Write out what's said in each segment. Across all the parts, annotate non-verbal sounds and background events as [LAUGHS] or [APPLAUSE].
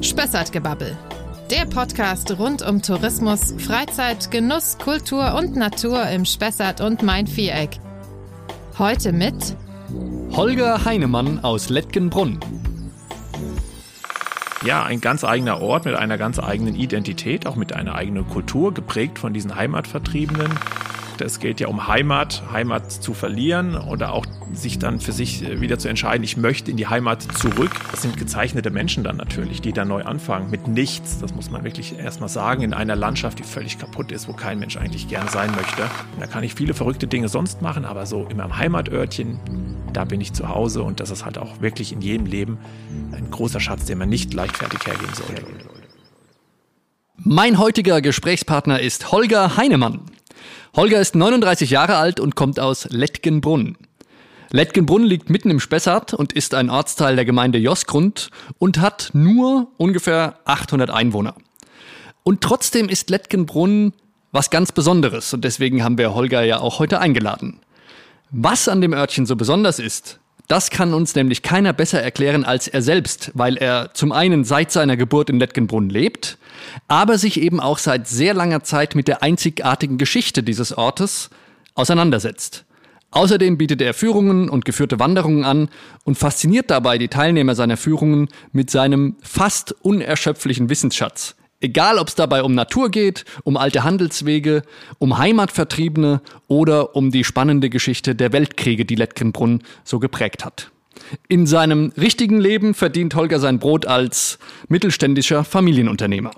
Spessartgebabbel. Der Podcast rund um Tourismus, Freizeit, Genuss, Kultur und Natur im Spessart und Main-Viereck. Heute mit Holger Heinemann aus Lettgenbrunn. Ja, ein ganz eigener Ort mit einer ganz eigenen Identität, auch mit einer eigenen Kultur, geprägt von diesen Heimatvertriebenen. Es geht ja um Heimat, Heimat zu verlieren oder auch sich dann für sich äh, wieder zu entscheiden, ich möchte in die Heimat zurück. Das sind gezeichnete Menschen dann natürlich, die dann neu anfangen mit nichts. Das muss man wirklich erstmal sagen, in einer Landschaft, die völlig kaputt ist, wo kein Mensch eigentlich gerne sein möchte. Und da kann ich viele verrückte Dinge sonst machen, aber so in meinem Heimatörtchen, da bin ich zu Hause und das ist halt auch wirklich in jedem Leben ein großer Schatz, den man nicht leichtfertig hergeben sollte. Mein heutiger Gesprächspartner ist Holger Heinemann. Holger ist 39 Jahre alt und kommt aus Lettgenbrunn. Lettgenbrunn liegt mitten im Spessart und ist ein Ortsteil der Gemeinde Josgrund und hat nur ungefähr 800 Einwohner. Und trotzdem ist Lettgenbrunn was ganz Besonderes und deswegen haben wir Holger ja auch heute eingeladen. Was an dem Örtchen so besonders ist, das kann uns nämlich keiner besser erklären als er selbst, weil er zum einen seit seiner Geburt in Lettgenbrunn lebt, aber sich eben auch seit sehr langer Zeit mit der einzigartigen Geschichte dieses Ortes auseinandersetzt. Außerdem bietet er Führungen und geführte Wanderungen an und fasziniert dabei die Teilnehmer seiner Führungen mit seinem fast unerschöpflichen Wissensschatz. Egal, ob es dabei um Natur geht, um alte Handelswege, um Heimatvertriebene oder um die spannende Geschichte der Weltkriege, die Lettgenbrunn so geprägt hat. In seinem richtigen Leben verdient Holger sein Brot als mittelständischer Familienunternehmer.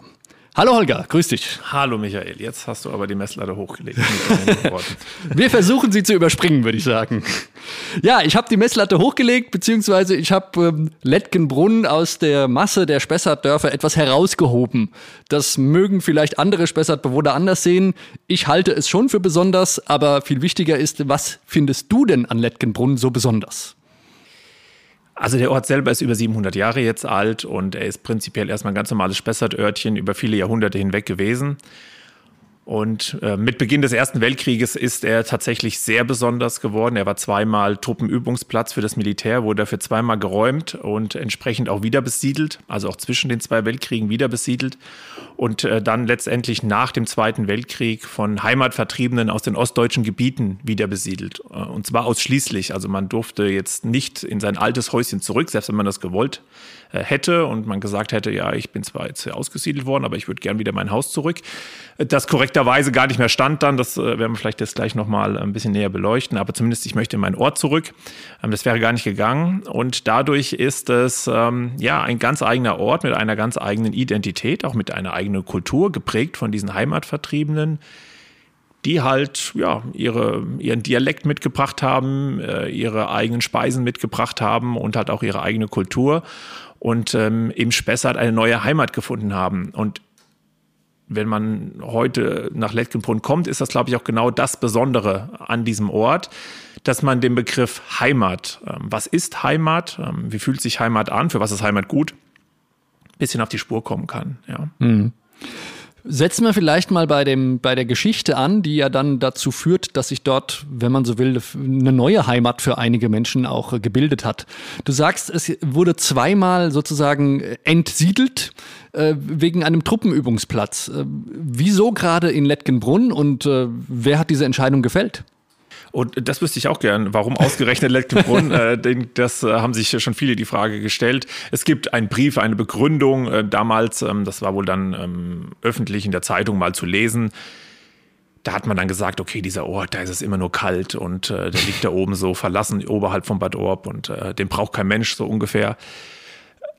Hallo Holger, grüß dich. Hallo Michael, jetzt hast du aber die Messlatte hochgelegt. [LAUGHS] Wir versuchen sie zu überspringen, würde ich sagen. Ja, ich habe die Messlatte hochgelegt, beziehungsweise ich habe ähm, Lettgenbrunn aus der Masse der Spessartdörfer etwas herausgehoben. Das mögen vielleicht andere Spessartbewohner anders sehen. Ich halte es schon für besonders, aber viel wichtiger ist, was findest du denn an Lettgenbrunn so besonders? Also der Ort selber ist über 700 Jahre jetzt alt und er ist prinzipiell erstmal ein ganz normales Spessartörtchen über viele Jahrhunderte hinweg gewesen. Und äh, mit Beginn des Ersten Weltkrieges ist er tatsächlich sehr besonders geworden. Er war zweimal Truppenübungsplatz für das Militär, wurde dafür zweimal geräumt und entsprechend auch wieder besiedelt, also auch zwischen den zwei Weltkriegen wieder besiedelt. Und äh, dann letztendlich nach dem Zweiten Weltkrieg von Heimatvertriebenen aus den ostdeutschen Gebieten wieder besiedelt. Äh, und zwar ausschließlich. Also man durfte jetzt nicht in sein altes Häuschen zurück, selbst wenn man das gewollt äh, hätte und man gesagt hätte, ja, ich bin zwar jetzt ausgesiedelt worden, aber ich würde gern wieder mein Haus zurück. Das korrekterweise gar nicht mehr stand dann, das äh, werden wir vielleicht jetzt gleich nochmal ein bisschen näher beleuchten, aber zumindest ich möchte in meinen Ort zurück. Ähm, das wäre gar nicht gegangen und dadurch ist es ähm, ja ein ganz eigener Ort mit einer ganz eigenen Identität, auch mit einer eigenen Kultur, geprägt von diesen Heimatvertriebenen die halt ja ihre, ihren Dialekt mitgebracht haben, äh, ihre eigenen Speisen mitgebracht haben und halt auch ihre eigene Kultur und ähm, im Spessart eine neue Heimat gefunden haben. Und wenn man heute nach Lettgenbrunn kommt, ist das, glaube ich, auch genau das Besondere an diesem Ort, dass man den Begriff Heimat, ähm, was ist Heimat, ähm, wie fühlt sich Heimat an, für was ist Heimat gut, bisschen auf die Spur kommen kann. Ja. Mhm. Setzen wir vielleicht mal bei, dem, bei der Geschichte an, die ja dann dazu führt, dass sich dort, wenn man so will, eine neue Heimat für einige Menschen auch äh, gebildet hat. Du sagst, es wurde zweimal sozusagen äh, entsiedelt äh, wegen einem Truppenübungsplatz. Äh, wieso gerade in Lettgenbrunn und äh, wer hat diese Entscheidung gefällt? Und das wüsste ich auch gern. Warum ausgerechnet Lettgenbrunn? [LAUGHS] äh, das äh, haben sich schon viele die Frage gestellt. Es gibt einen Brief, eine Begründung. Äh, damals, ähm, das war wohl dann ähm, öffentlich in der Zeitung mal zu lesen. Da hat man dann gesagt, okay, dieser Ort, da ist es immer nur kalt und äh, der liegt da oben so verlassen oberhalb von Bad Orb und äh, den braucht kein Mensch so ungefähr.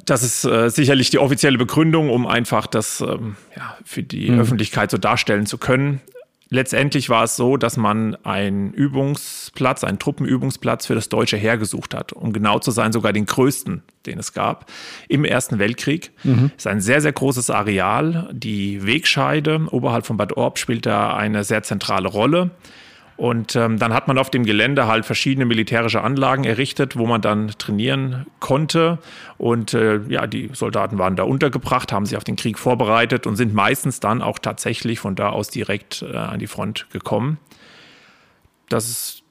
Das ist äh, sicherlich die offizielle Begründung, um einfach das ähm, ja, für die mhm. Öffentlichkeit so darstellen zu können. Letztendlich war es so, dass man einen Übungsplatz, einen Truppenübungsplatz für das deutsche Heer gesucht hat. Um genau zu sein, sogar den größten, den es gab im Ersten Weltkrieg. Mhm. Es ist ein sehr, sehr großes Areal. Die Wegscheide oberhalb von Bad Orb spielt da eine sehr zentrale Rolle. Und ähm, dann hat man auf dem Gelände halt verschiedene militärische Anlagen errichtet, wo man dann trainieren konnte. Und äh, ja, die Soldaten waren da untergebracht, haben sich auf den Krieg vorbereitet und sind meistens dann auch tatsächlich von da aus direkt äh, an die Front gekommen. Das ist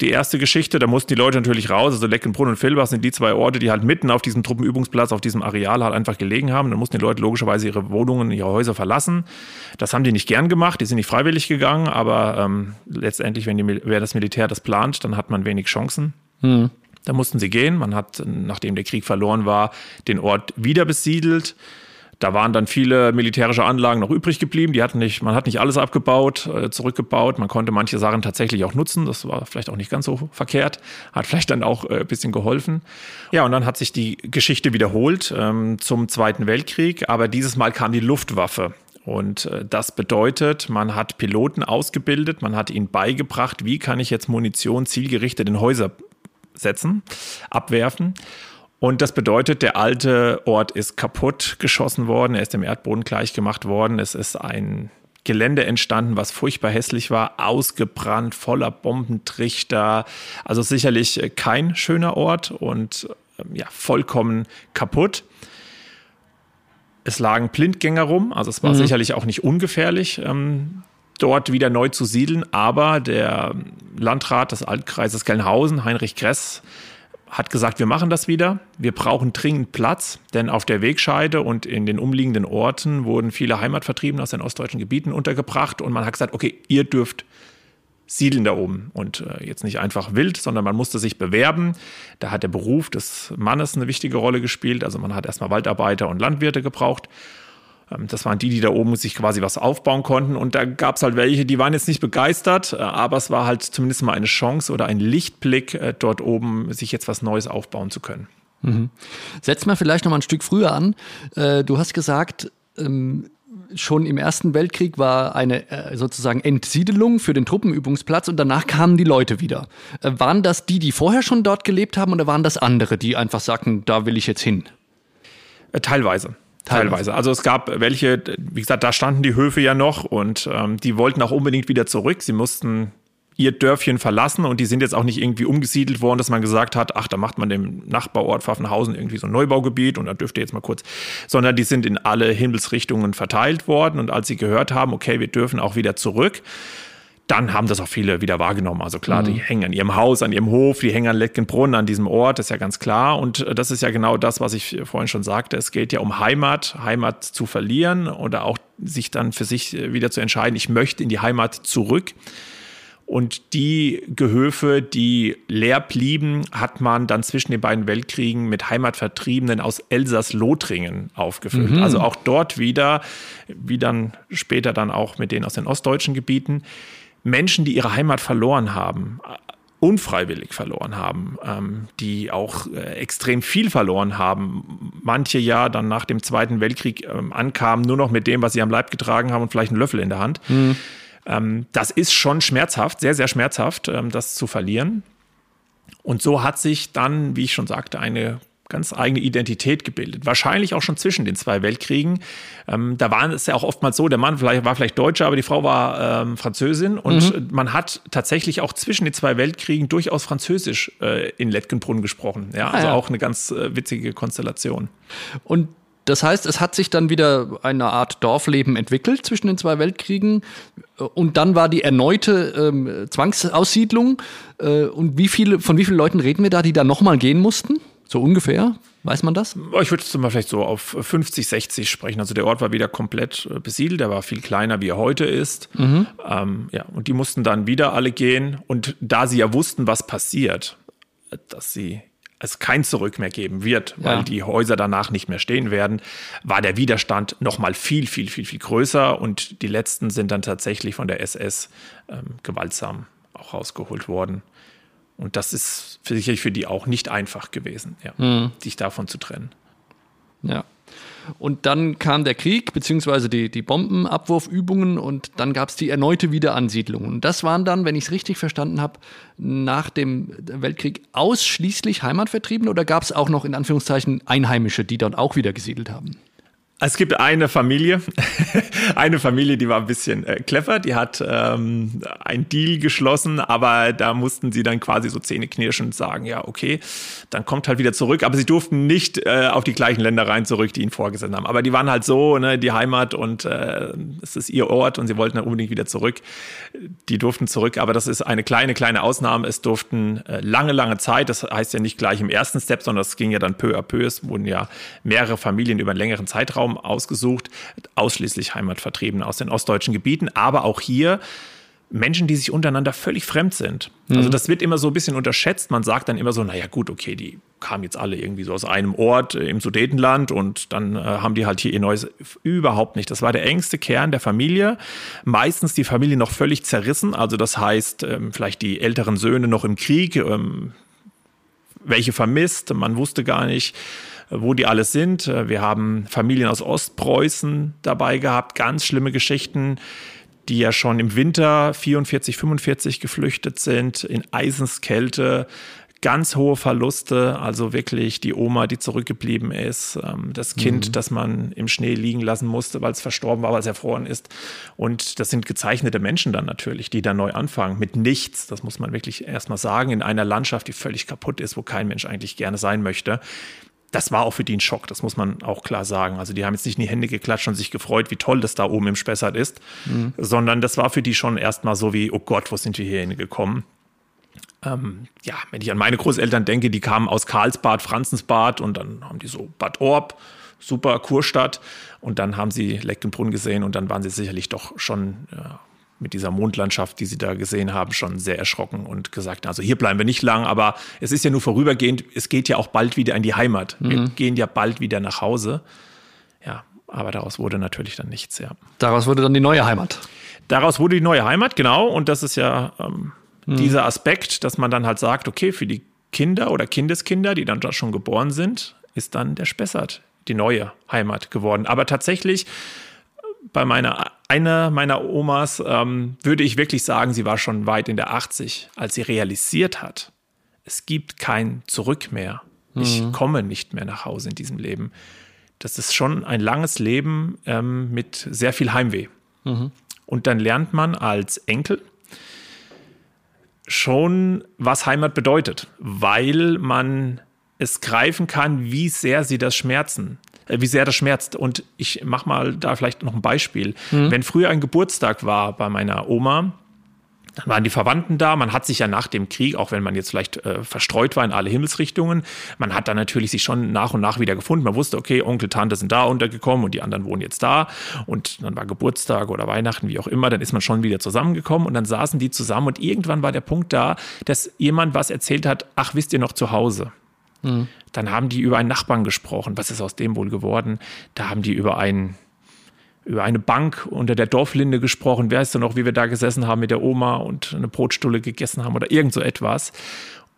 die erste Geschichte. Da mussten die Leute natürlich raus. Also Leckenbrunn und Vilbach sind die zwei Orte, die halt mitten auf diesem Truppenübungsplatz, auf diesem Areal halt einfach gelegen haben. Da mussten die Leute logischerweise ihre Wohnungen, ihre Häuser verlassen. Das haben die nicht gern gemacht. Die sind nicht freiwillig gegangen. Aber ähm, letztendlich, wenn, die, wenn das Militär das plant, dann hat man wenig Chancen. Mhm. Da mussten sie gehen. Man hat, nachdem der Krieg verloren war, den Ort wieder besiedelt. Da waren dann viele militärische Anlagen noch übrig geblieben. Die hatten nicht, man hat nicht alles abgebaut, äh, zurückgebaut. Man konnte manche Sachen tatsächlich auch nutzen. Das war vielleicht auch nicht ganz so verkehrt. Hat vielleicht dann auch äh, ein bisschen geholfen. Ja, und dann hat sich die Geschichte wiederholt ähm, zum Zweiten Weltkrieg. Aber dieses Mal kam die Luftwaffe. Und äh, das bedeutet, man hat Piloten ausgebildet, man hat ihnen beigebracht, wie kann ich jetzt Munition zielgerichtet in Häuser setzen, abwerfen. Und das bedeutet, der alte Ort ist kaputt geschossen worden, er ist dem Erdboden gleichgemacht worden, es ist ein Gelände entstanden, was furchtbar hässlich war, ausgebrannt, voller Bombentrichter. Also sicherlich kein schöner Ort und ähm, ja, vollkommen kaputt. Es lagen Blindgänger rum, also es war mhm. sicherlich auch nicht ungefährlich, ähm, dort wieder neu zu siedeln, aber der Landrat des Altkreises Gelnhausen, Heinrich Gress, hat gesagt, wir machen das wieder. Wir brauchen dringend Platz, denn auf der Wegscheide und in den umliegenden Orten wurden viele Heimatvertriebene aus den ostdeutschen Gebieten untergebracht und man hat gesagt, okay, ihr dürft siedeln da oben und äh, jetzt nicht einfach wild, sondern man musste sich bewerben. Da hat der Beruf des Mannes eine wichtige Rolle gespielt. Also man hat erstmal Waldarbeiter und Landwirte gebraucht. Ähm, das waren die, die da oben sich quasi was aufbauen konnten. Und da gab es halt welche, die waren jetzt nicht begeistert, äh, aber es war halt zumindest mal eine Chance oder ein Lichtblick, äh, dort oben sich jetzt was Neues aufbauen zu können. Mhm. Setz mal vielleicht noch mal ein Stück früher an. Äh, du hast gesagt, ähm, schon im Ersten Weltkrieg war eine sozusagen Entsiedelung für den Truppenübungsplatz und danach kamen die Leute wieder. waren das die, die vorher schon dort gelebt haben oder waren das andere, die einfach sagten, da will ich jetzt hin? Teilweise. Teilweise. Also es gab welche, wie gesagt, da standen die Höfe ja noch und ähm, die wollten auch unbedingt wieder zurück. Sie mussten ihr Dörfchen verlassen und die sind jetzt auch nicht irgendwie umgesiedelt worden, dass man gesagt hat, ach, da macht man dem Nachbarort Pfaffenhausen irgendwie so ein Neubaugebiet und da dürft ihr jetzt mal kurz, sondern die sind in alle Himmelsrichtungen verteilt worden und als sie gehört haben, okay, wir dürfen auch wieder zurück, dann haben das auch viele wieder wahrgenommen. Also klar, mhm. die hängen an ihrem Haus, an ihrem Hof, die hängen an Lettgenbrunn, an diesem Ort, das ist ja ganz klar. Und äh, das ist ja genau das, was ich vorhin schon sagte. Es geht ja um Heimat, Heimat zu verlieren oder auch sich dann für sich äh, wieder zu entscheiden, ich möchte in die Heimat zurück. Und die Gehöfe, die leer blieben, hat man dann zwischen den beiden Weltkriegen mit Heimatvertriebenen aus Elsass-Lothringen aufgefüllt. Mhm. Also auch dort wieder, wie dann später dann auch mit denen aus den ostdeutschen Gebieten, Menschen, die ihre Heimat verloren haben, unfreiwillig verloren haben, ähm, die auch äh, extrem viel verloren haben. Manche ja dann nach dem Zweiten Weltkrieg ähm, ankamen, nur noch mit dem, was sie am Leib getragen haben und vielleicht einen Löffel in der Hand. Mhm. Ähm, das ist schon schmerzhaft, sehr, sehr schmerzhaft, ähm, das zu verlieren. Und so hat sich dann, wie ich schon sagte, eine ganz eigene Identität gebildet. Wahrscheinlich auch schon zwischen den zwei Weltkriegen. Ähm, da war es ja auch oftmals so, der Mann vielleicht, war vielleicht Deutscher, aber die Frau war ähm, Französin. Und mhm. man hat tatsächlich auch zwischen den zwei Weltkriegen durchaus Französisch äh, in Lettgenbrunn gesprochen. Ja, also ah, ja. auch eine ganz äh, witzige Konstellation. Und das heißt, es hat sich dann wieder eine Art Dorfleben entwickelt zwischen den zwei Weltkriegen. Und dann war die erneute ähm, Zwangsaussiedlung. Äh, und wie viele, von wie vielen Leuten reden wir da, die da nochmal gehen mussten? So ungefähr? Weiß man das? Ich würde es mal vielleicht so auf 50, 60 sprechen. Also der Ort war wieder komplett äh, besiedelt, der war viel kleiner, wie er heute ist. Mhm. Ähm, ja, und die mussten dann wieder alle gehen. Und da sie ja wussten, was passiert, dass sie es kein Zurück mehr geben wird, weil ja. die Häuser danach nicht mehr stehen werden, war der Widerstand noch mal viel, viel, viel, viel größer und die letzten sind dann tatsächlich von der SS ähm, gewaltsam auch rausgeholt worden. Und das ist sicherlich für die auch nicht einfach gewesen, ja, mhm. sich davon zu trennen. Ja. Und dann kam der Krieg, beziehungsweise die, die Bombenabwurfübungen und dann gab es die erneute Wiederansiedlung. Und das waren dann, wenn ich es richtig verstanden habe, nach dem Weltkrieg ausschließlich Heimatvertriebene oder gab es auch noch in Anführungszeichen Einheimische, die dort auch wieder gesiedelt haben? Es gibt eine Familie, [LAUGHS] eine Familie, die war ein bisschen äh, clever, die hat ähm, ein Deal geschlossen, aber da mussten sie dann quasi so zähneknirschend sagen, ja, okay, dann kommt halt wieder zurück, aber sie durften nicht äh, auf die gleichen Ländereien zurück, die ihnen vorgesehen haben. Aber die waren halt so, ne, die Heimat und äh, es ist ihr Ort und sie wollten dann unbedingt wieder zurück. Die durften zurück, aber das ist eine kleine, kleine Ausnahme. Es durften äh, lange, lange Zeit, das heißt ja nicht gleich im ersten Step, sondern es ging ja dann peu à peu, es wurden ja mehrere Familien über einen längeren Zeitraum Raum ausgesucht, ausschließlich Heimatvertriebene aus den ostdeutschen Gebieten, aber auch hier Menschen, die sich untereinander völlig fremd sind. Also mhm. das wird immer so ein bisschen unterschätzt. Man sagt dann immer so, naja gut, okay, die kamen jetzt alle irgendwie so aus einem Ort im Sudetenland und dann äh, haben die halt hier ihr neues. Überhaupt nicht. Das war der engste Kern der Familie. Meistens die Familie noch völlig zerrissen. Also das heißt, ähm, vielleicht die älteren Söhne noch im Krieg, ähm, welche vermisst, man wusste gar nicht wo die alles sind. Wir haben Familien aus Ostpreußen dabei gehabt, ganz schlimme Geschichten, die ja schon im Winter 44, 45 geflüchtet sind, in Eisenskälte, ganz hohe Verluste, also wirklich die Oma, die zurückgeblieben ist, ähm, das Kind, mhm. das man im Schnee liegen lassen musste, weil es verstorben war, weil es erfroren ist. Und das sind gezeichnete Menschen dann natürlich, die da neu anfangen mit nichts. Das muss man wirklich erstmal sagen, in einer Landschaft, die völlig kaputt ist, wo kein Mensch eigentlich gerne sein möchte das war auch für die ein Schock, das muss man auch klar sagen. Also die haben jetzt nicht in die Hände geklatscht und sich gefreut, wie toll das da oben im Spessart ist, mhm. sondern das war für die schon erstmal so wie, oh Gott, wo sind wir hier hingekommen? Ähm, ja, wenn ich an meine Großeltern denke, die kamen aus Karlsbad, Franzensbad und dann haben die so Bad Orb, super Kurstadt und dann haben sie Leckenbrunn gesehen und dann waren sie sicherlich doch schon ja, mit dieser Mondlandschaft, die sie da gesehen haben, schon sehr erschrocken und gesagt, also hier bleiben wir nicht lang, aber es ist ja nur vorübergehend, es geht ja auch bald wieder in die Heimat. Mhm. Wir gehen ja bald wieder nach Hause. Ja, aber daraus wurde natürlich dann nichts, ja. Daraus wurde dann die neue Heimat. Daraus wurde die neue Heimat, genau. Und das ist ja ähm, mhm. dieser Aspekt, dass man dann halt sagt, okay, für die Kinder oder Kindeskinder, die dann da schon geboren sind, ist dann der Spessart die neue Heimat geworden. Aber tatsächlich bei meiner einer meiner Omas ähm, würde ich wirklich sagen, sie war schon weit in der 80, als sie realisiert hat, es gibt kein Zurück mehr. Mhm. Ich komme nicht mehr nach Hause in diesem Leben. Das ist schon ein langes Leben ähm, mit sehr viel Heimweh. Mhm. Und dann lernt man als Enkel schon, was Heimat bedeutet, weil man es greifen kann, wie sehr sie das schmerzen. Äh, wie sehr das schmerzt. Und ich mache mal da vielleicht noch ein Beispiel. Mhm. Wenn früher ein Geburtstag war bei meiner Oma, dann waren die Verwandten da. Man hat sich ja nach dem Krieg, auch wenn man jetzt vielleicht äh, verstreut war in alle Himmelsrichtungen, man hat dann natürlich sich schon nach und nach wieder gefunden. Man wusste, okay, Onkel, Tante sind da untergekommen und die anderen wohnen jetzt da. Und dann war Geburtstag oder Weihnachten, wie auch immer. Dann ist man schon wieder zusammengekommen und dann saßen die zusammen. Und irgendwann war der Punkt da, dass jemand was erzählt hat, ach, wisst ihr noch zu Hause? Mhm. Dann haben die über einen Nachbarn gesprochen. Was ist aus dem wohl geworden? Da haben die über einen über eine Bank unter der Dorflinde gesprochen. Wer ist denn noch, wie wir da gesessen haben mit der Oma und eine Brotstulle gegessen haben oder irgend so etwas.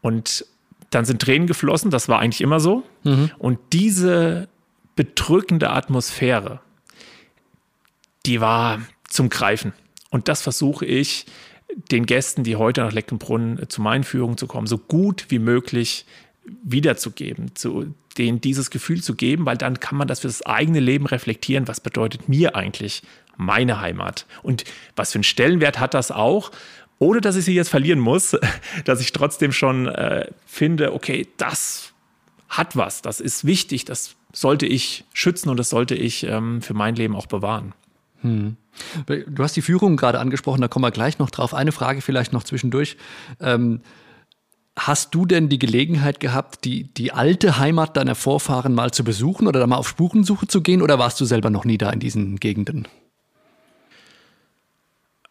Und dann sind Tränen geflossen, das war eigentlich immer so. Mhm. Und diese bedrückende Atmosphäre, die war zum Greifen. Und das versuche ich den Gästen, die heute nach Leckenbrunn zu meinen Führungen zu kommen, so gut wie möglich wiederzugeben, zu denen dieses Gefühl zu geben, weil dann kann man das für das eigene Leben reflektieren. Was bedeutet mir eigentlich meine Heimat? Und was für einen Stellenwert hat das auch? Ohne dass ich sie jetzt verlieren muss, [LAUGHS] dass ich trotzdem schon äh, finde, okay, das hat was, das ist wichtig, das sollte ich schützen und das sollte ich ähm, für mein Leben auch bewahren. Hm. Du hast die Führung gerade angesprochen, da kommen wir gleich noch drauf. Eine Frage vielleicht noch zwischendurch. Ähm, Hast du denn die Gelegenheit gehabt, die, die alte Heimat deiner Vorfahren mal zu besuchen oder da mal auf Spurensuche zu gehen oder warst du selber noch nie da in diesen Gegenden?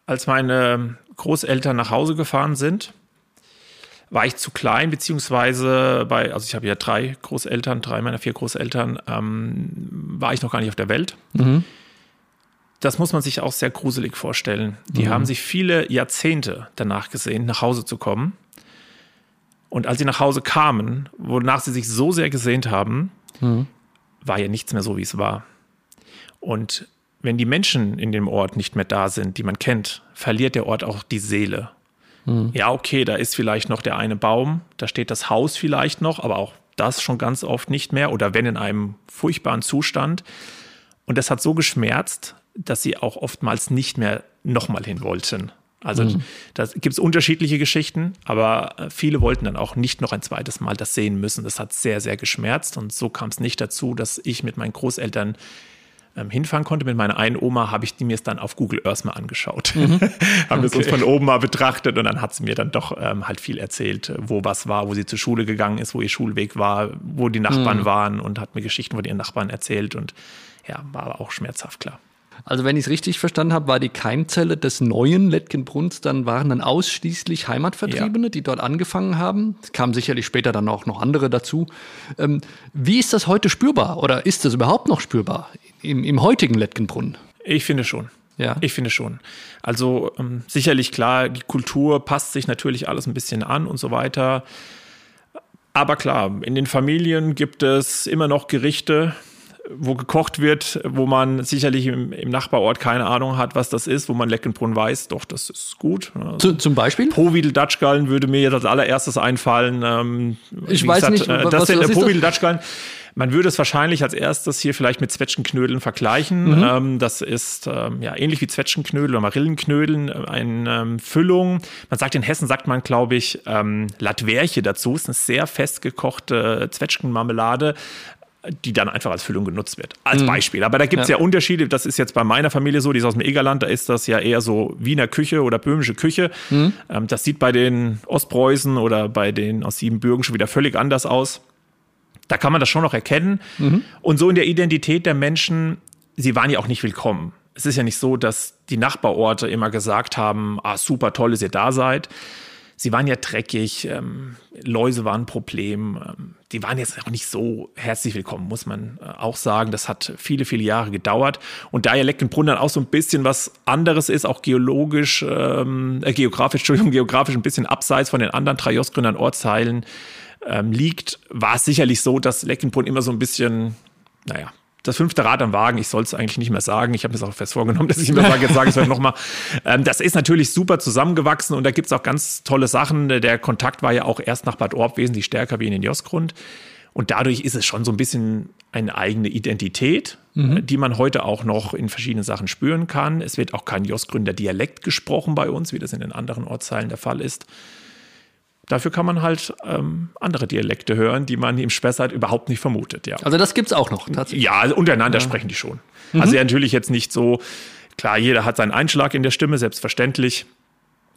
Als meine Großeltern nach Hause gefahren sind, war ich zu klein, beziehungsweise bei, also ich habe ja drei Großeltern, drei meiner vier Großeltern, ähm, war ich noch gar nicht auf der Welt. Mhm. Das muss man sich auch sehr gruselig vorstellen. Die mhm. haben sich viele Jahrzehnte danach gesehen, nach Hause zu kommen und als sie nach Hause kamen, wonach sie sich so sehr gesehnt haben, mhm. war ja nichts mehr so, wie es war. Und wenn die Menschen in dem Ort nicht mehr da sind, die man kennt, verliert der Ort auch die Seele. Mhm. Ja, okay, da ist vielleicht noch der eine Baum, da steht das Haus vielleicht noch, aber auch das schon ganz oft nicht mehr oder wenn in einem furchtbaren Zustand. Und das hat so geschmerzt, dass sie auch oftmals nicht mehr nochmal hin wollten. Also mhm. da gibt es unterschiedliche Geschichten, aber äh, viele wollten dann auch nicht noch ein zweites Mal das sehen müssen. Das hat sehr, sehr geschmerzt und so kam es nicht dazu, dass ich mit meinen Großeltern ähm, hinfahren konnte. Mit meiner einen Oma habe ich die mir es dann auf Google Earth mal angeschaut. Mhm. [LAUGHS] haben wir okay. uns von oben mal betrachtet und dann hat sie mir dann doch ähm, halt viel erzählt, wo was war, wo sie zur Schule gegangen ist, wo ihr Schulweg war, wo die Nachbarn mhm. waren und hat mir Geschichten von ihren Nachbarn erzählt und ja, war auch schmerzhaft klar. Also wenn ich es richtig verstanden habe, war die Keimzelle des neuen Lettgenbrunns, dann waren dann ausschließlich Heimatvertriebene, ja. die dort angefangen haben. Es kamen sicherlich später dann auch noch andere dazu. Ähm, wie ist das heute spürbar oder ist das überhaupt noch spürbar im, im heutigen Lettgenbrunn? Ich finde schon. Ja. Ich finde schon. Also ähm, sicherlich klar, die Kultur passt sich natürlich alles ein bisschen an und so weiter. Aber klar, in den Familien gibt es immer noch Gerichte, wo gekocht wird, wo man sicherlich im, im, Nachbarort keine Ahnung hat, was das ist, wo man Leckenbrunn weiß, doch, das ist gut. Zu, zum Beispiel? Povidel Dutchgallen würde mir jetzt als allererstes einfallen. Ähm, ich weiß gesagt, nicht, äh, das was, sind was Povidel Dutchgallen. Man würde es wahrscheinlich als erstes hier vielleicht mit Zwetschgenknödeln vergleichen. Mhm. Ähm, das ist ähm, ja ähnlich wie Zwetschgenknödel oder Marillenknödeln, äh, eine ähm, Füllung. Man sagt in Hessen, sagt man, glaube ich, ähm, Latwerche dazu. Es ist eine sehr festgekochte Zwetschgenmarmelade die dann einfach als Füllung genutzt wird. Als mhm. Beispiel. Aber da gibt es ja. ja. Unterschiede. Das ist jetzt bei meiner Familie so, die ist aus dem Egerland, da ist das ja eher so Wiener Küche oder böhmische Küche. Mhm. Ähm, das sieht bei den Ostpreußen oder bei den aus Siebenbürgen schon wieder völlig anders aus. Da kann man das schon noch erkennen. Mhm. Und so in der Identität der Menschen, sie waren ja auch nicht willkommen. Es ist ja nicht so, dass die Nachbarorte immer gesagt haben, ah, super toll, dass ihr da seid sie waren ja dreckig, ähm, Läuse waren ein Problem. Ähm, die waren jetzt auch nicht so herzlich willkommen, muss man äh, auch sagen. Das hat viele, viele Jahre gedauert. Und da ja Leckenbrunn dann auch so ein bisschen was anderes ist, auch geologisch, ähm, äh, geografisch, Entschuldigung, geografisch ein bisschen abseits von den anderen drei Jostgründern Ortsteilen ähm, liegt, war es sicherlich so, dass Leckenbrunn immer so ein bisschen, naja, das fünfte Rad am Wagen, ich soll es eigentlich nicht mehr sagen. Ich habe mir das auch fest vorgenommen, dass ich immer sage, jetzt sage ich es nochmal. [LAUGHS] Ähm, das ist natürlich super zusammengewachsen und da gibt es auch ganz tolle Sachen. Der Kontakt war ja auch erst nach Bad Orb wesentlich stärker wie in den Josgrund. Und dadurch ist es schon so ein bisschen eine eigene Identität, mhm. die man heute auch noch in verschiedenen Sachen spüren kann. Es wird auch kein Josgründer Dialekt gesprochen bei uns, wie das in den anderen Ortsteilen der Fall ist. Dafür kann man halt ähm, andere Dialekte hören, die man im Spessart überhaupt nicht vermutet. Ja. Also das gibt es auch noch tatsächlich. Ja, untereinander ja. sprechen die schon. Mhm. Also ja, natürlich jetzt nicht so, klar, jeder hat seinen Einschlag in der Stimme, selbstverständlich.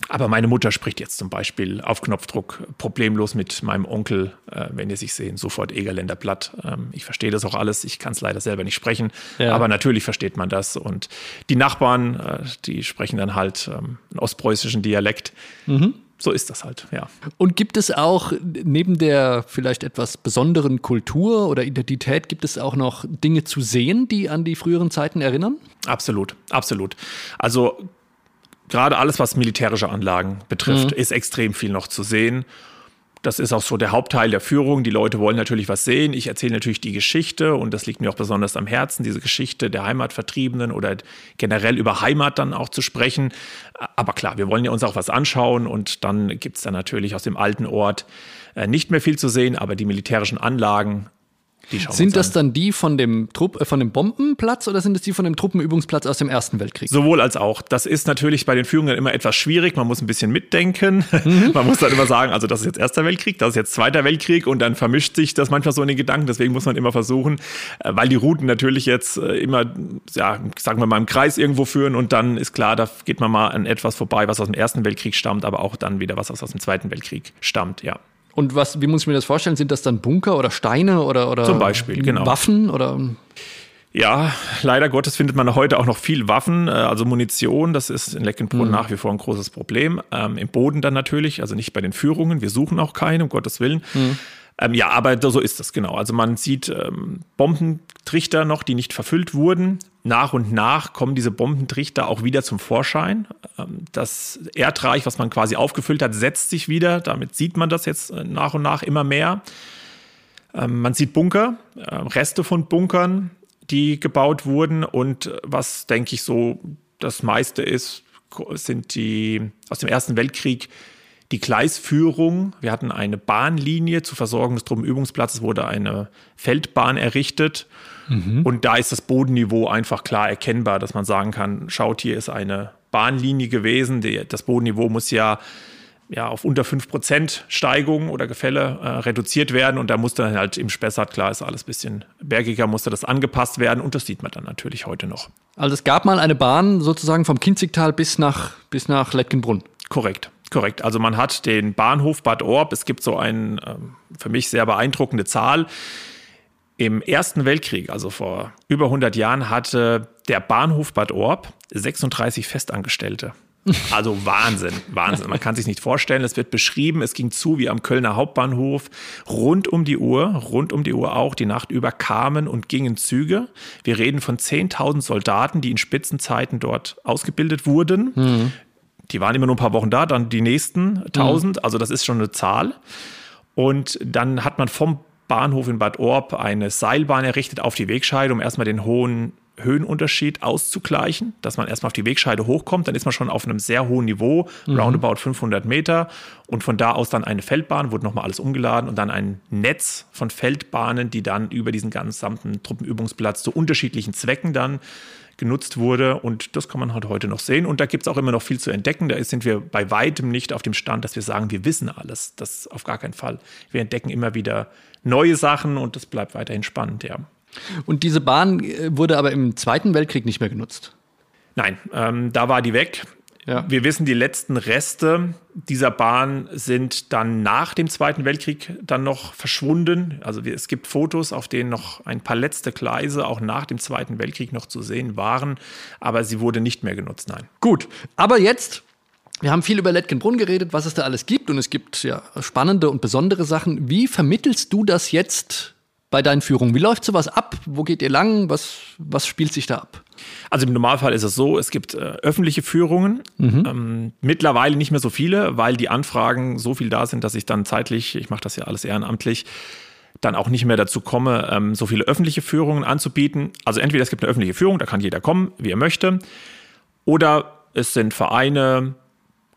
Aber meine Mutter spricht jetzt zum Beispiel auf Knopfdruck problemlos mit meinem Onkel, äh, wenn ihr sich sehen, sofort Egerländer Blatt. Ähm, ich verstehe das auch alles, ich kann es leider selber nicht sprechen, ja. aber natürlich versteht man das. Und die Nachbarn, äh, die sprechen dann halt ähm, einen ostpreußischen Dialekt. Mhm so ist das halt, ja. Und gibt es auch neben der vielleicht etwas besonderen Kultur oder Identität, gibt es auch noch Dinge zu sehen, die an die früheren Zeiten erinnern? Absolut, absolut. Also gerade alles, was militärische Anlagen betrifft, mhm. ist extrem viel noch zu sehen. Das ist auch so der Hauptteil der Führung. Die Leute wollen natürlich was sehen. Ich erzähle natürlich die Geschichte und das liegt mir auch besonders am Herzen, diese Geschichte der Heimatvertriebenen oder generell über Heimat dann auch zu sprechen. Aber klar, wir wollen ja uns auch was anschauen und dann gibt es dann natürlich aus dem alten Ort äh, nicht mehr viel zu sehen, aber die militärischen Anlagen sind das dann die von dem, Trupp, äh, von dem Bombenplatz oder sind es die von dem Truppenübungsplatz aus dem Ersten Weltkrieg? Sowohl als auch. Das ist natürlich bei den Führungen immer etwas schwierig. Man muss ein bisschen mitdenken. Mhm. [LAUGHS] Man muss dann immer sagen, also das ist jetzt Erster Weltkrieg, das ist jetzt Zweiter Weltkrieg und dann vermischt sich das manchmal so in den Gedanken. Deswegen muss man immer versuchen, äh, weil die Routen natürlich jetzt äh, immer, ja, sagen wir mal, im Kreis irgendwo führen und dann ist klar, da geht man mal an etwas vorbei, was aus dem Ersten Weltkrieg stammt, aber auch dann wieder was aus dem Zweiten Weltkrieg stammt, ja. Und was, wie muss ich mir das vorstellen? Sind das dann Bunker oder Steine oder, oder Zum Beispiel, genau. Waffen oder? Ja, leider Gottes findet man heute auch noch viel Waffen, äh, also Munition. Das ist in Leckenbrunn mhm. nach wie vor ein großes Problem. Ähm, Im Boden dann natürlich, also nicht bei den Führungen. Wir suchen auch keine, um Gottes Willen. Mhm. Ähm, ja, aber so ist das genau. Also man sieht ähm, Bombentrichter noch, die nicht verfüllt wurden. Nach und nach kommen diese Bombentrichter auch wieder zum Vorschein. Ähm, das Erdreich, was man quasi aufgefüllt hat, setzt sich wieder. Damit sieht man das jetzt äh, nach und nach immer mehr. Ähm, man sieht Bunker, äh, Reste von Bunkern, die gebaut wurden. Und äh, was, denke ich, so das meiste ist, sind die aus dem Ersten Weltkrieg die Gleisführung. Wir hatten eine Bahnlinie zur Versorgung des Truppenübungsplatzes, wurde eine Feldbahn errichtet. Mhm. Und da ist das Bodenniveau einfach klar erkennbar, dass man sagen kann, schaut, hier ist eine Bahnlinie gewesen. das Bodenniveau muss ja ja, auf unter 5% Steigung oder Gefälle äh, reduziert werden. Und da musste dann halt im Spessart, klar ist alles ein bisschen bergiger, musste das angepasst werden. Und das sieht man dann natürlich heute noch. Also es gab mal eine Bahn sozusagen vom Kinzigtal bis nach, bis nach Lettgenbrunn. Korrekt. Korrekt. Also man hat den Bahnhof Bad Orb. Es gibt so eine ähm, für mich sehr beeindruckende Zahl. Im Ersten Weltkrieg, also vor über 100 Jahren, hatte der Bahnhof Bad Orb 36 Festangestellte. [LAUGHS] Also Wahnsinn, Wahnsinn. Man kann sich nicht vorstellen. Es wird beschrieben, es ging zu wie am Kölner Hauptbahnhof. Rund um die Uhr, rund um die Uhr auch, die Nacht über kamen und gingen Züge. Wir reden von 10.000 Soldaten, die in Spitzenzeiten dort ausgebildet wurden. Mhm. Die waren immer nur ein paar Wochen da, dann die nächsten 1000. Mhm. Also das ist schon eine Zahl. Und dann hat man vom Bahnhof in Bad Orb eine Seilbahn errichtet auf die Wegscheide, um erstmal den hohen Höhenunterschied auszugleichen, dass man erstmal auf die Wegscheide hochkommt, dann ist man schon auf einem sehr hohen Niveau, mhm. roundabout 500 Meter und von da aus dann eine Feldbahn, wurde nochmal alles umgeladen und dann ein Netz von Feldbahnen, die dann über diesen gesamten Truppenübungsplatz zu unterschiedlichen Zwecken dann genutzt wurde und das kann man halt heute noch sehen und da gibt es auch immer noch viel zu entdecken, da sind wir bei weitem nicht auf dem Stand, dass wir sagen, wir wissen alles, das auf gar keinen Fall. Wir entdecken immer wieder neue Sachen und das bleibt weiterhin spannend, ja. Und diese Bahn äh, wurde aber im Zweiten Weltkrieg nicht mehr genutzt. Nein, ähm, da war die weg. Ja. Wir wissen, die letzten Reste dieser Bahn sind dann nach dem Zweiten Weltkrieg dann noch verschwunden. Also es gibt Fotos, auf denen noch ein paar letzte Gleise auch nach dem Zweiten Weltkrieg noch zu sehen waren, aber sie wurde nicht mehr genutzt, nein. Gut, aber jetzt wir haben viel über Lettgenbrunn geredet, was es da alles gibt und es gibt ja spannende und besondere Sachen. Wie vermittelst du das jetzt bei deinen Führungen? Wie läuft sowas ab? Wo geht ihr lang? Was, was spielt sich da ab? Also im Normalfall ist es so, es gibt äh, öffentliche Führungen, mhm. ähm, mittlerweile nicht mehr so viele, weil die Anfragen so viel da sind, dass ich dann zeitlich, ich mache das ja alles ehrenamtlich, dann auch nicht mehr dazu komme, ähm, so viele öffentliche Führungen anzubieten. Also entweder es gibt eine öffentliche Führung, da kann jeder kommen, wie er möchte, oder es sind Vereine,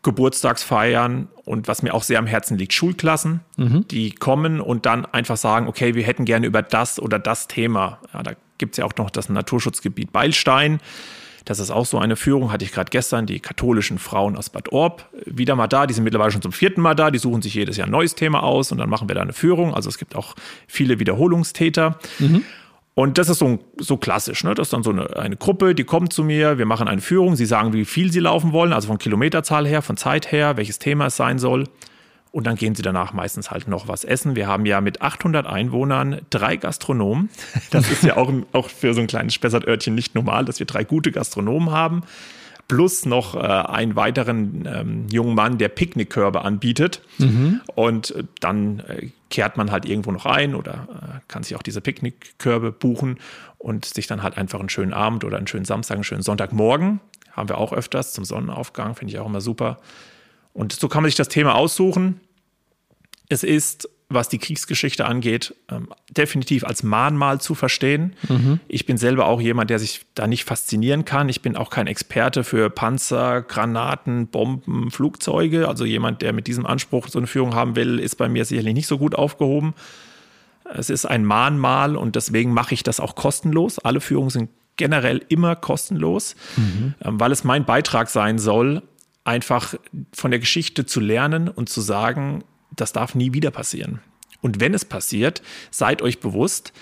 Geburtstagsfeiern und was mir auch sehr am Herzen liegt, Schulklassen, mhm. die kommen und dann einfach sagen, okay, wir hätten gerne über das oder das Thema. Ja, da gibt es ja auch noch das Naturschutzgebiet Beilstein. Das ist auch so eine Führung, hatte ich gerade gestern, die katholischen Frauen aus Bad Orb wieder mal da. Die sind mittlerweile schon zum vierten Mal da. Die suchen sich jedes Jahr ein neues Thema aus und dann machen wir da eine Führung. Also es gibt auch viele Wiederholungstäter. Mhm. Und das ist so, so klassisch. Ne? Das ist dann so eine, eine Gruppe, die kommt zu mir, wir machen eine Führung, sie sagen, wie viel sie laufen wollen, also von Kilometerzahl her, von Zeit her, welches Thema es sein soll. Und dann gehen sie danach meistens halt noch was essen. Wir haben ja mit 800 Einwohnern drei Gastronomen. Das ist ja auch, auch für so ein kleines Spessartörtchen nicht normal, dass wir drei gute Gastronomen haben plus noch äh, einen weiteren ähm, jungen Mann, der Picknickkörbe anbietet. Mhm. Und äh, dann äh, kehrt man halt irgendwo noch ein oder äh, kann sich auch diese Picknickkörbe buchen und sich dann halt einfach einen schönen Abend oder einen schönen Samstag, einen schönen Sonntagmorgen, haben wir auch öfters zum Sonnenaufgang, finde ich auch immer super. Und so kann man sich das Thema aussuchen. Es ist was die Kriegsgeschichte angeht, ähm, definitiv als Mahnmal zu verstehen. Mhm. Ich bin selber auch jemand, der sich da nicht faszinieren kann. Ich bin auch kein Experte für Panzer, Granaten, Bomben, Flugzeuge. Also jemand, der mit diesem Anspruch so eine Führung haben will, ist bei mir sicherlich nicht so gut aufgehoben. Es ist ein Mahnmal und deswegen mache ich das auch kostenlos. Alle Führungen sind generell immer kostenlos, mhm. Weil es mein Beitrag sein soll, einfach von der Geschichte zu lernen und zu sagen, das darf nie wieder passieren. Und wenn es passiert, seid euch bewusst,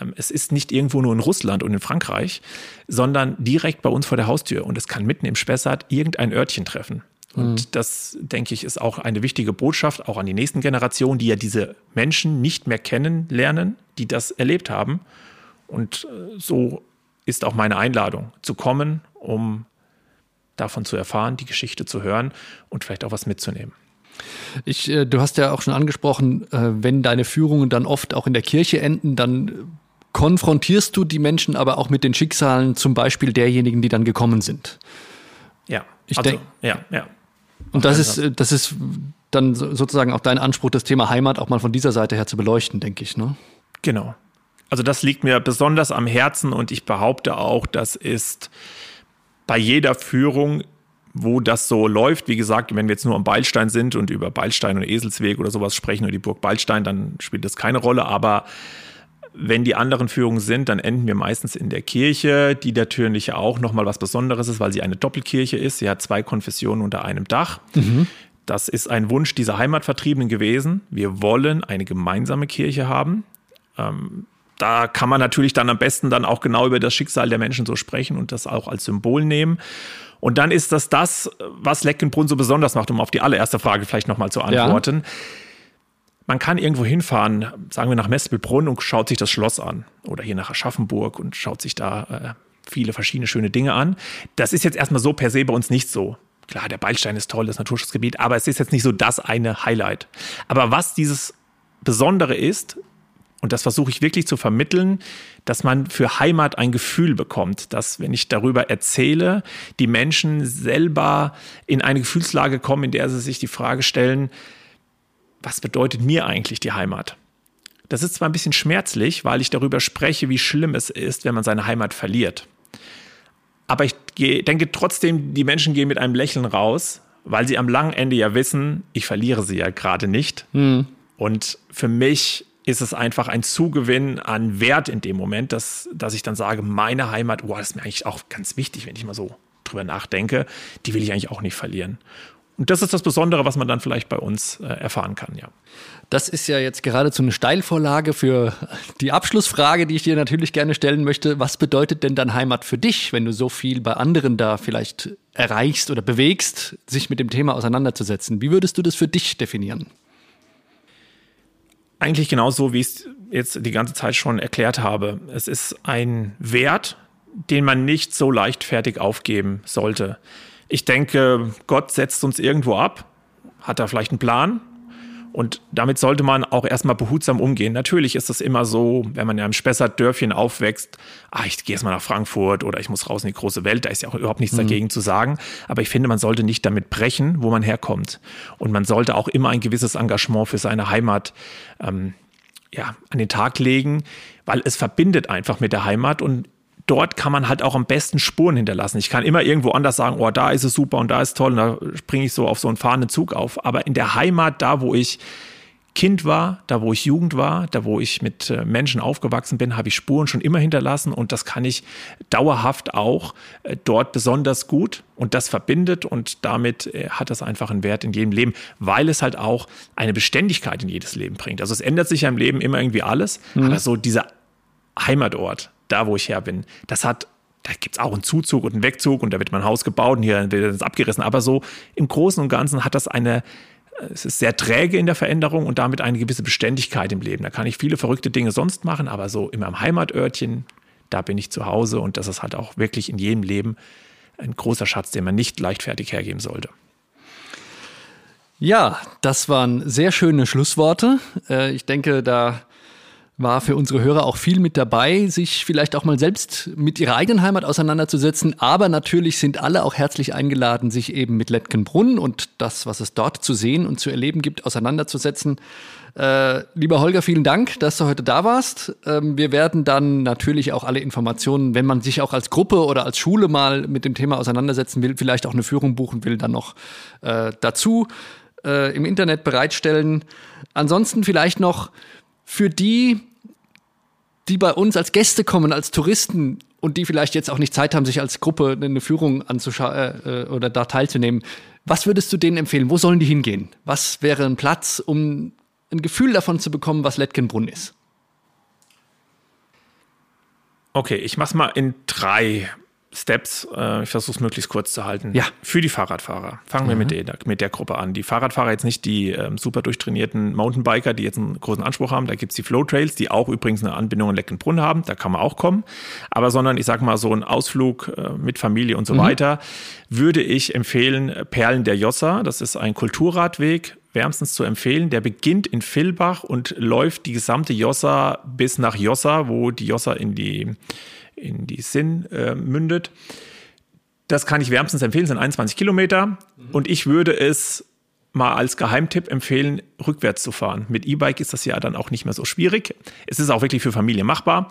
ähm, es ist nicht irgendwo nur in Russland und in Frankreich, sondern direkt bei uns vor der Haustür. Und es kann mitten im Spessart irgendein Örtchen treffen. Und mhm. das, denke ich, ist auch eine wichtige Botschaft, auch an die nächsten Generationen, die ja diese Menschen nicht mehr kennenlernen, die das erlebt haben. Und äh, so ist auch meine Einladung, zu kommen, um davon zu erfahren, die Geschichte zu hören und vielleicht auch was mitzunehmen. Ich, äh, du hast ja auch schon angesprochen, äh, wenn deine Führungen dann oft auch in der Kirche enden, dann konfrontierst du die Menschen aber auch mit den Schicksalen zum Beispiel derjenigen, die dann gekommen sind. Ja, ich also, denke, ja, ja. Und das ist, äh, das ist dann sozusagen auch dein Anspruch, das Thema Heimat auch mal von dieser Seite her zu beleuchten, denke ich, ne? Genau. Also das liegt mir besonders am Herzen und ich behaupte auch, das ist bei jeder Führung wo das so läuft. Wie gesagt, wenn wir jetzt nur am Beilstein sind und über Beilstein und Eselsweg oder sowas sprechen oder die Burg Beilstein, dann spielt das keine Rolle. Aber wenn die anderen Führungen sind, dann enden wir meistens in der Kirche, die natürlich auch nochmal was Besonderes ist, weil sie eine Doppelkirche ist. Sie hat zwei Konfessionen unter einem Dach. Mhm. Das ist ein Wunsch dieser Heimatvertriebenen gewesen. Wir wollen eine gemeinsame Kirche haben. Ähm, da kann man natürlich dann am besten dann auch genau über das Schicksal der Menschen so sprechen und das auch als Symbol nehmen. Und dann ist das das, was Leckenbrunn so besonders macht, um auf die allererste Frage vielleicht nochmal zu antworten. Ja. Man kann irgendwo hinfahren, sagen wir nach Mespelbrunn und schaut sich das Schloss an. Oder hier nach Aschaffenburg und schaut sich da äh, viele verschiedene schöne Dinge an. Das ist jetzt erstmal so per se bei uns nicht so. Klar, der Beilstein ist toll, das Naturschutzgebiet, aber es ist jetzt nicht so das eine Highlight. Aber was dieses Besondere ist, und das versuche ich wirklich zu vermitteln, dass man für Heimat ein Gefühl bekommt, dass, wenn ich darüber erzähle, die Menschen selber in eine Gefühlslage kommen, in der sie sich die Frage stellen, was bedeutet mir eigentlich die Heimat? Das ist zwar ein bisschen schmerzlich, weil ich darüber spreche, wie schlimm es ist, wenn man seine Heimat verliert. Aber ich denke trotzdem, die Menschen gehen mit einem Lächeln raus, weil sie am langen Ende ja wissen, ich verliere sie ja gerade nicht. Mhm. Und für mich ist es einfach ein Zugewinn an Wert in dem Moment, dass, dass ich dann sage, meine Heimat, oh, das ist mir eigentlich auch ganz wichtig, wenn ich mal so drüber nachdenke, die will ich eigentlich auch nicht verlieren. Und das ist das Besondere, was man dann vielleicht bei uns äh, erfahren kann, ja. Das ist ja jetzt geradezu eine Steilvorlage für die Abschlussfrage, die ich dir natürlich gerne stellen möchte. Was bedeutet denn dann Heimat für dich, wenn du so viel bei anderen da vielleicht erreichst oder bewegst, sich mit dem Thema auseinanderzusetzen? Wie würdest du das für dich definieren? Eigentlich genauso, wie ich es jetzt die ganze Zeit schon erklärt habe. Es ist ein Wert, den man nicht so leichtfertig aufgeben sollte. Ich denke, Gott setzt uns irgendwo ab, hat da vielleicht einen Plan, und damit sollte man auch erstmal behutsam umgehen. Natürlich ist es immer so, wenn man ja im Spessart-Dörfchen aufwächst, ah, ich gehe erstmal nach Frankfurt oder ich muss raus in die große Welt, da ist ja auch überhaupt nichts mhm. dagegen zu sagen. Aber ich finde, man sollte nicht damit brechen, wo man herkommt. Und man sollte auch immer ein gewisses Engagement für seine Heimat ähm, ja, an den Tag legen, weil es verbindet einfach mit der Heimat und dort kann man halt auch am besten Spuren hinterlassen. Ich kann immer irgendwo anders sagen, oh, da ist es super und da ist toll und da springe ich so auf so einen fahrenden Zug auf. Aber in der Heimat, da wo ich Kind war, da wo ich Jugend war, da wo ich mit äh, Menschen aufgewachsen bin, habe ich Spuren schon immer hinterlassen und das kann ich dauerhaft auch äh, dort besonders gut und das verbindet und damit äh, hat das einfach einen Wert in jedem Leben, weil es halt auch eine Beständigkeit in jedes Leben bringt. Also es ändert sich ja im Leben immer irgendwie alles, mhm. aber so dieser Heimatort, da wo ich her bin, das hat da gibt es auch einen Zuzug und einen Wegzug und da wird mein Haus gebaut und hier wird es abgerissen. Aber so im Großen und Ganzen hat das eine, es ist sehr träge in der Veränderung und damit eine gewisse Beständigkeit im Leben. Da kann ich viele verrückte Dinge sonst machen, aber so in meinem Heimatörtchen, da bin ich zu Hause und das ist halt auch wirklich in jedem Leben ein großer Schatz, den man nicht leichtfertig hergeben sollte. Ja, das waren sehr schöne Schlussworte. Äh, ich denke, da war für unsere Hörer auch viel mit dabei, sich vielleicht auch mal selbst mit ihrer eigenen Heimat auseinanderzusetzen. Aber natürlich sind alle auch herzlich eingeladen, sich eben mit Lettgenbrunn und das, was es dort zu sehen und zu erleben gibt, auseinanderzusetzen. Äh, lieber Holger, vielen Dank, dass du heute da warst. Ähm, wir werden dann natürlich auch alle Informationen, wenn man sich auch als Gruppe oder als Schule mal mit dem Thema auseinandersetzen will, vielleicht auch eine Führung buchen will, dann noch äh, dazu äh, im Internet bereitstellen. Ansonsten vielleicht noch für die, die bei uns als Gäste kommen, als Touristen und die vielleicht jetzt auch nicht Zeit haben, sich als Gruppe eine Führung anzuschauen äh, äh, oder da teilzunehmen, was würdest du denen empfehlen? Wo sollen die hingehen? Was wäre ein Platz, um ein Gefühl davon zu bekommen, was Lettgenbrunn ist? Okay, ich mach's mal in drei Steps, äh, ich versuche es möglichst kurz zu halten. Ja. Für die Fahrradfahrer. Fangen mhm. wir mit der, mit der Gruppe an. Die Fahrradfahrer jetzt nicht die ähm, super durchtrainierten Mountainbiker, die jetzt einen großen Anspruch haben. Da gibt es die Flow Trails, die auch übrigens eine Anbindung an Leckenbrunn haben. Da kann man auch kommen. Aber sondern, ich sag mal, so ein Ausflug äh, mit Familie und so mhm. weiter, würde ich empfehlen, Perlen der Jossa. Das ist ein Kulturradweg wärmstens zu empfehlen. Der beginnt in Villbach und läuft die gesamte Jossa bis nach Jossa, wo die Jossa in die in die Sinn äh, mündet. Das kann ich wärmstens empfehlen, sind 21 Kilometer. Mhm. Und ich würde es mal als Geheimtipp empfehlen, rückwärts zu fahren. Mit E-Bike ist das ja dann auch nicht mehr so schwierig. Es ist auch wirklich für Familie machbar.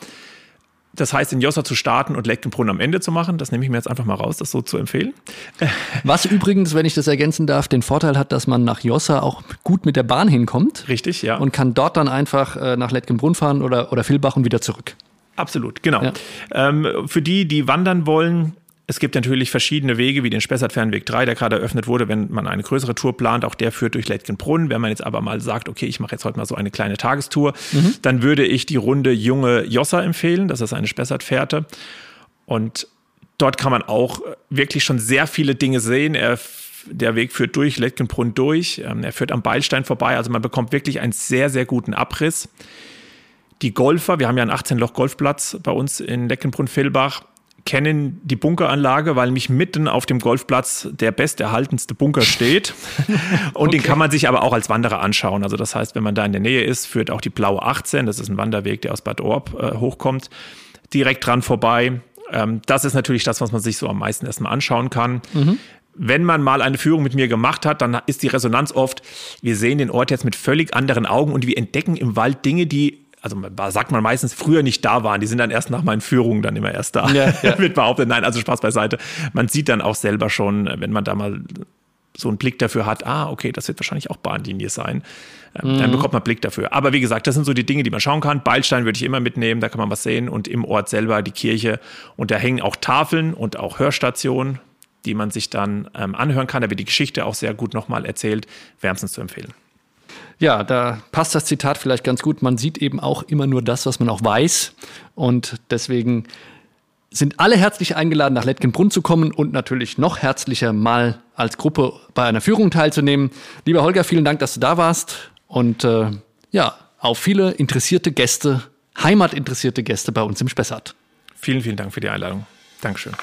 Das heißt, in Jossa zu starten und Leckenbrunn am Ende zu machen, das nehme ich mir jetzt einfach mal raus, das so zu empfehlen. [LAUGHS] Was übrigens, wenn ich das ergänzen darf, den Vorteil hat, dass man nach Jossa auch gut mit der Bahn hinkommt. Richtig, ja. Und kann dort dann einfach äh, nach Lettgenbrunn fahren oder, oder Vilbach und wieder zurück. Absolut, genau. Ja. Ähm, für die, die wandern wollen, es gibt natürlich verschiedene Wege, wie den Spessart-Fernweg 3, der gerade eröffnet wurde, wenn man eine größere Tour plant. Auch der führt durch Lettgenbrunn. Wenn man jetzt aber mal sagt, okay, ich mache jetzt heute mal so eine kleine Tagestour, mhm. dann würde ich die Runde Junge Jossa empfehlen. Das ist eine Spessart-Fährte. Und dort kann man auch wirklich schon sehr viele Dinge sehen. Er, der Weg führt durch Lettgenbrunn durch. Ähm, er führt am Beilstein vorbei. Also man bekommt wirklich einen sehr, sehr guten Abriss. Die Golfer, wir haben ja einen 18-Loch-Golfplatz bei uns in Leckenbrunn-Villbach kennen die Bunkeranlage, weil mich mitten auf dem Golfplatz der besterhaltenste Bunker steht. [LAUGHS] Und okay. den kann man sich aber auch als Wanderer anschauen. Also das heißt, wenn man da in der Nähe ist, führt auch die Blaue 18, das ist ein Wanderweg, der aus Bad Orb äh, hochkommt, direkt dran vorbei. Ähm, das ist natürlich das, was man sich so am meisten erstmal anschauen kann. Mhm wenn man mal eine Führung mit mir gemacht hat, dann ist die Resonanz oft, wir sehen den Ort jetzt mit völlig anderen Augen und wir entdecken im Wald Dinge, die also sagt man meistens, früher nicht da waren. Die sind dann erst nach meinen Führungen dann immer erst da. Ja, [LAUGHS] ja. Wird behauptet, nein, also Spaß beiseite. Man sieht dann auch selber schon, wenn man da mal so einen Blick dafür hat, ah, okay, das wird wahrscheinlich auch Bahnlinie sein. Ähm, mhm. Dann bekommt man Blick dafür. Aber wie gesagt, das sind so die Dinge, die man schauen kann. Beilstein würde ich immer mitnehmen, da kann man was sehen. Und im Ort selber die Kirche. Und da hängen auch Tafeln und auch Hörstationen, die man sich dann ähm, anhören kann. Da wird die Geschichte auch sehr gut nochmal erzählt. Wärmstens zu empfehlen. Ja, da passt das Zitat vielleicht ganz gut. Man sieht eben auch immer nur das, was man auch weiß. Und deswegen sind alle herzlich eingeladen, nach Lettgenbrunn zu kommen und natürlich noch herzlicher mal als Gruppe bei einer Führung teilzunehmen. Lieber Holger, vielen Dank, dass du da warst. Und äh, ja, auf viele interessierte Gäste, heimatinteressierte Gäste bei uns im Spessart. Vielen, vielen Dank für die Einladung. Dankeschön.